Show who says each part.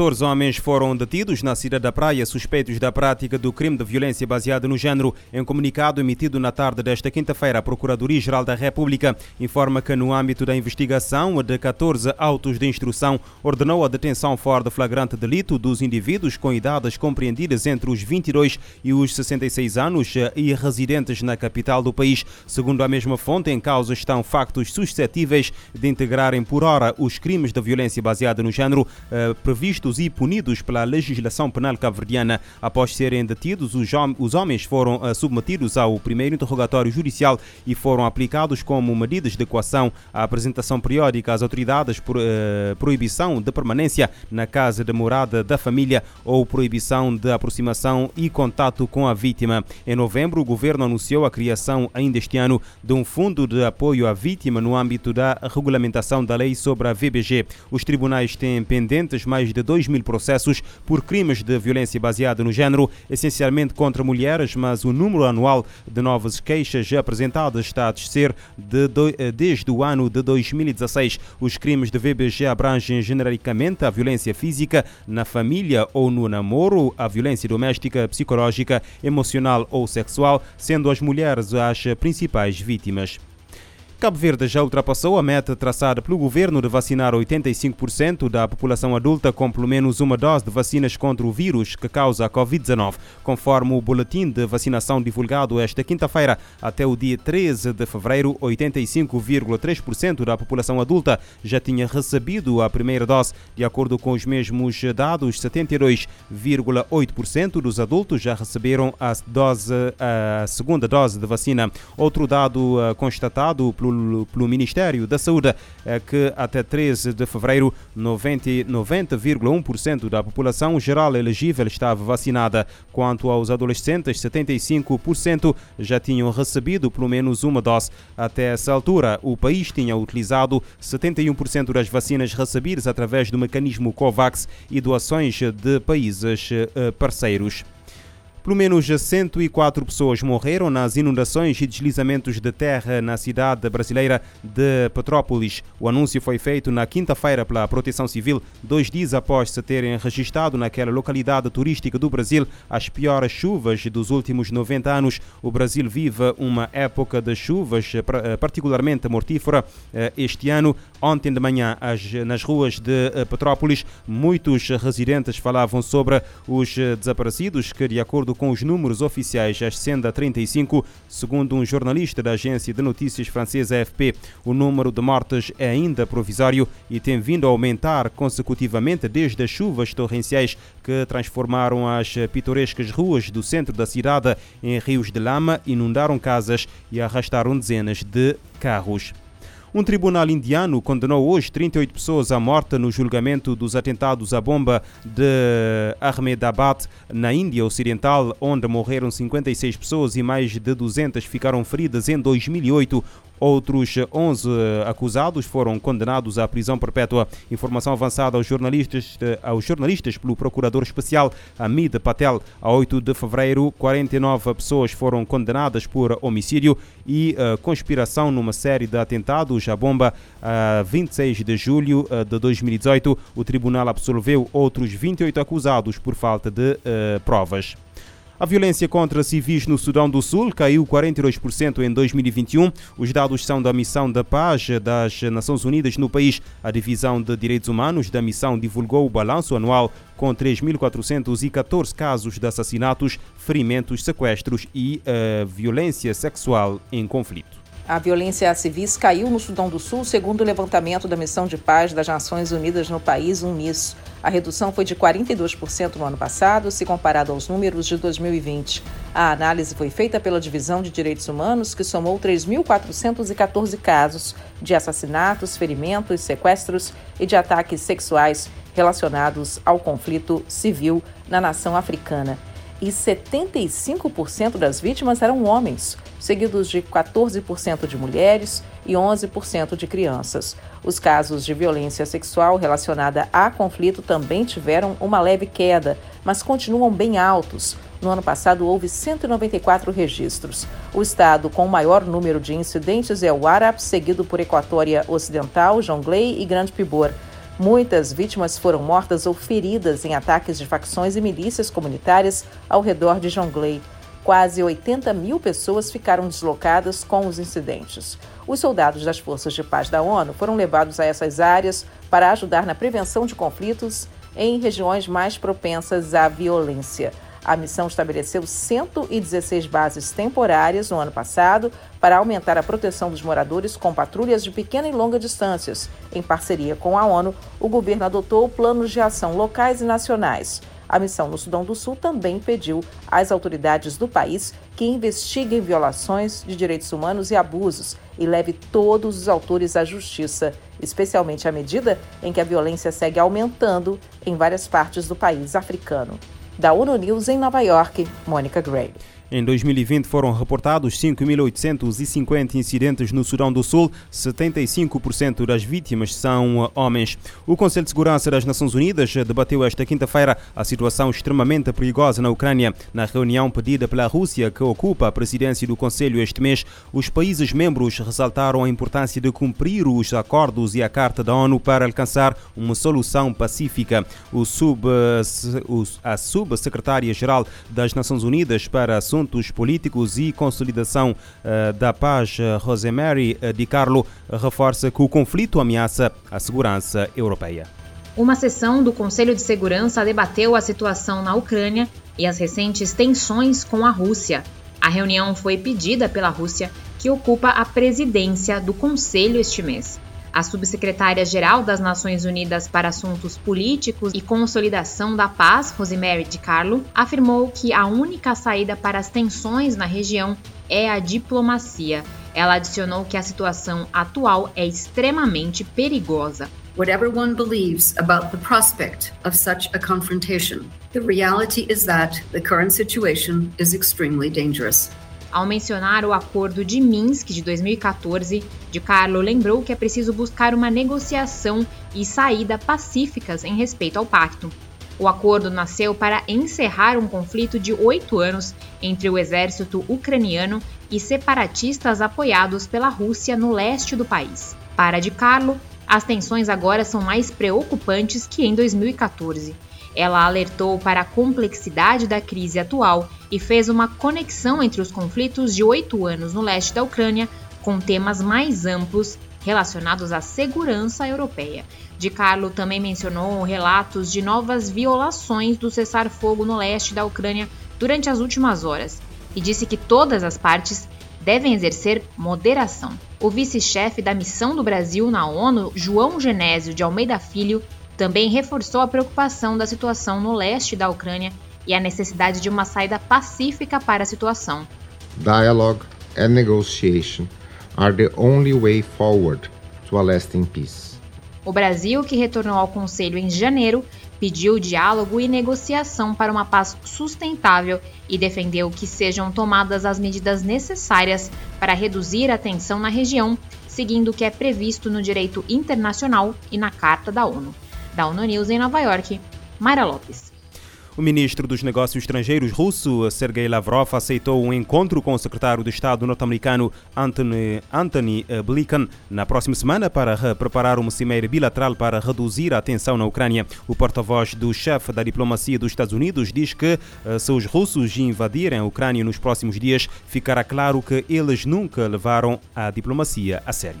Speaker 1: 14 homens foram detidos na cidade da Praia suspeitos da prática do crime de violência baseada no género. Em comunicado emitido na tarde desta quinta-feira, a Procuradoria-Geral da República informa que, no âmbito da investigação de 14 autos de instrução, ordenou a detenção fora de flagrante delito dos indivíduos com idades compreendidas entre os 22 e os 66 anos e residentes na capital do país. Segundo a mesma fonte, em causa estão factos suscetíveis de integrarem por hora os crimes de violência baseada no género eh, previstos vistos e punidos pela legislação penal cabo-verdiana. Após serem detidos, os homens foram uh, submetidos ao primeiro interrogatório judicial e foram aplicados como medidas de equação à apresentação periódica às autoridades por uh, proibição de permanência na casa de morada da família ou proibição de aproximação e contato com a vítima. Em novembro, o governo anunciou a criação, ainda este ano, de um fundo de apoio à vítima no âmbito da regulamentação da lei sobre a VBG. Os tribunais têm pendentes mais de de 2 mil processos por crimes de violência baseada no género, essencialmente contra mulheres, mas o número anual de novas queixas apresentadas está a descer de eh, desde o ano de 2016. Os crimes de VBG abrangem genericamente a violência física na família ou no namoro, a violência doméstica, psicológica, emocional ou sexual, sendo as mulheres as principais vítimas. Cabo Verde já ultrapassou a meta traçada pelo governo de vacinar 85% da população adulta com pelo menos uma dose de vacinas contra o vírus que causa a Covid-19. Conforme o boletim de vacinação divulgado esta quinta-feira, até o dia 13 de fevereiro, 85,3% da população adulta já tinha recebido a primeira dose. De acordo com os mesmos dados, 72,8% dos adultos já receberam a, dose, a segunda dose de vacina. Outro dado eh, constatado pelo pelo, pelo Ministério da Saúde é que até 13 de fevereiro 90,1% da população geral elegível estava vacinada. Quanto aos adolescentes, 75% já tinham recebido pelo menos uma dose. Até essa altura, o país tinha utilizado 71% das vacinas recebidas através do mecanismo COVAX e doações de países eh, parceiros. Pelo menos 104 pessoas morreram nas inundações e deslizamentos de terra na cidade brasileira de Petrópolis. O anúncio foi feito na quinta-feira pela Proteção Civil, dois dias após se terem registrado naquela localidade turística do Brasil as piores chuvas dos últimos 90 anos. O Brasil vive uma época de chuvas eh, particularmente mortífera eh, este ano. Ontem de manhã, nas ruas de eh, Petrópolis, muitos residentes falavam sobre os desaparecidos que, de acordo acordo com os números oficiais, ascende a 35, segundo um jornalista da agência de notícias francesa AFP. O número de mortes é ainda provisório e tem vindo a aumentar consecutivamente desde as chuvas torrenciais que transformaram as pitorescas ruas do centro da cidade em rios de lama, inundaram casas e arrastaram dezenas de carros. Um tribunal indiano condenou hoje 38 pessoas à morte no julgamento dos atentados à bomba de Ahmedabad, na Índia Ocidental, onde morreram 56 pessoas e mais de 200 ficaram feridas em 2008. Outros 11 acusados foram condenados à prisão perpétua. Informação avançada aos jornalistas, aos jornalistas pelo procurador especial Hamid Patel. A 8 de fevereiro, 49 pessoas foram condenadas por homicídio e uh, conspiração numa série de atentados à bomba. A uh, 26 de julho uh, de 2018, o tribunal absolveu outros 28 acusados por falta de eh, provas. A violência contra civis no Sudão do Sul caiu 42% em 2021. Os dados são da Missão da Paz das Nações Unidas no país. A Divisão de Direitos Humanos da missão divulgou o balanço anual com 3.414 casos de assassinatos, ferimentos, sequestros e uh, violência sexual em conflito.
Speaker 2: A violência a civis caiu no Sudão do Sul, segundo o levantamento da Missão de Paz das Nações Unidas no país, UNMISS. A redução foi de 42% no ano passado, se comparado aos números de 2020. A análise foi feita pela Divisão de Direitos Humanos, que somou 3.414 casos de assassinatos, ferimentos, sequestros e de ataques sexuais relacionados ao conflito civil na nação africana e 75% das vítimas eram homens, seguidos de 14% de mulheres e 11% de crianças. Os casos de violência sexual relacionada a conflito também tiveram uma leve queda, mas continuam bem altos. No ano passado, houve 194 registros. O estado com o maior número de incidentes é o Arap, seguido por Equatória Ocidental, Jonglei e Grande Pibor. Muitas vítimas foram mortas ou feridas em ataques de facções e milícias comunitárias ao redor de Jonglei. Quase 80 mil pessoas ficaram deslocadas com os incidentes. Os soldados das Forças de Paz da ONU foram levados a essas áreas para ajudar na prevenção de conflitos em regiões mais propensas à violência. A missão estabeleceu 116 bases temporárias no ano passado para aumentar a proteção dos moradores com patrulhas de pequena e longa distâncias. Em parceria com a ONU, o governo adotou planos de ação locais e nacionais. A missão no Sudão do Sul também pediu às autoridades do país que investiguem violações de direitos humanos e abusos e leve todos os autores à justiça, especialmente à medida em que a violência segue aumentando em várias partes do país africano. Da ONU News em Nova York, Mônica Gray.
Speaker 1: Em 2020 foram reportados 5.850 incidentes no Sudão do Sul, 75% das vítimas são homens. O Conselho de Segurança das Nações Unidas debateu esta quinta-feira a situação extremamente perigosa na Ucrânia. Na reunião pedida pela Rússia, que ocupa a presidência do Conselho este mês, os países membros ressaltaram a importância de cumprir os acordos e a Carta da ONU para alcançar uma solução pacífica. O sub, a subsecretária-geral das Nações Unidas para Assuntos assuntos políticos e consolidação uh, da paz, eh, Rosemary eh, Di Carlo, reforça que o conflito ameaça a segurança europeia.
Speaker 3: Uma sessão do Conselho de Segurança debateu a situação na Ucrânia e as recentes tensões com a Rússia. A reunião foi pedida pela Rússia, que ocupa a presidência do Conselho este mês. A subsecretária-geral das Nações Unidas para Assuntos Políticos e Consolidação da Paz, Rosemary Di Carlo, afirmou que a única saída para as tensões na região é a diplomacia. Ela adicionou que a situação atual é extremamente perigosa.
Speaker 4: Whatever one believes about the prospect of such a confrontation, the reality is that the current situation is extremely dangerous.
Speaker 3: Ao mencionar o Acordo de Minsk de 2014, de Carlo lembrou que é preciso buscar uma negociação e saída pacíficas em respeito ao pacto. O acordo nasceu para encerrar um conflito de oito anos entre o exército ucraniano e separatistas apoiados pela Rússia no leste do país. Para de Carlo, as tensões agora são mais preocupantes que em 2014. Ela alertou para a complexidade da crise atual e fez uma conexão entre os conflitos de oito anos no leste da Ucrânia com temas mais amplos relacionados à segurança europeia. De Carlo também mencionou relatos de novas violações do cessar-fogo no leste da Ucrânia durante as últimas horas e disse que todas as partes devem exercer moderação. O vice-chefe da missão do Brasil na ONU, João Genésio de Almeida Filho, também reforçou a preocupação da situação no leste da Ucrânia e a necessidade de uma saída pacífica para a situação.
Speaker 5: Dialogue and negotiation are the only way forward to a lasting peace.
Speaker 3: O Brasil, que retornou ao Conselho em janeiro, pediu diálogo e negociação para uma paz sustentável e defendeu que sejam tomadas as medidas necessárias para reduzir a tensão na região, seguindo o que é previsto no direito internacional e na Carta da ONU. Da ONU News em Nova York, Mayra Lopes.
Speaker 1: O ministro dos Negócios Estrangeiros russo, Sergei Lavrov, aceitou um encontro com o secretário de Estado norte-americano Anthony, Anthony eh, Blinken na próxima semana para preparar uma cimeira bilateral para reduzir a tensão na Ucrânia. O porta-voz do chefe da diplomacia dos Estados Unidos diz que eh, se os russos invadirem a Ucrânia nos próximos dias, ficará claro que eles nunca levaram a diplomacia a sério.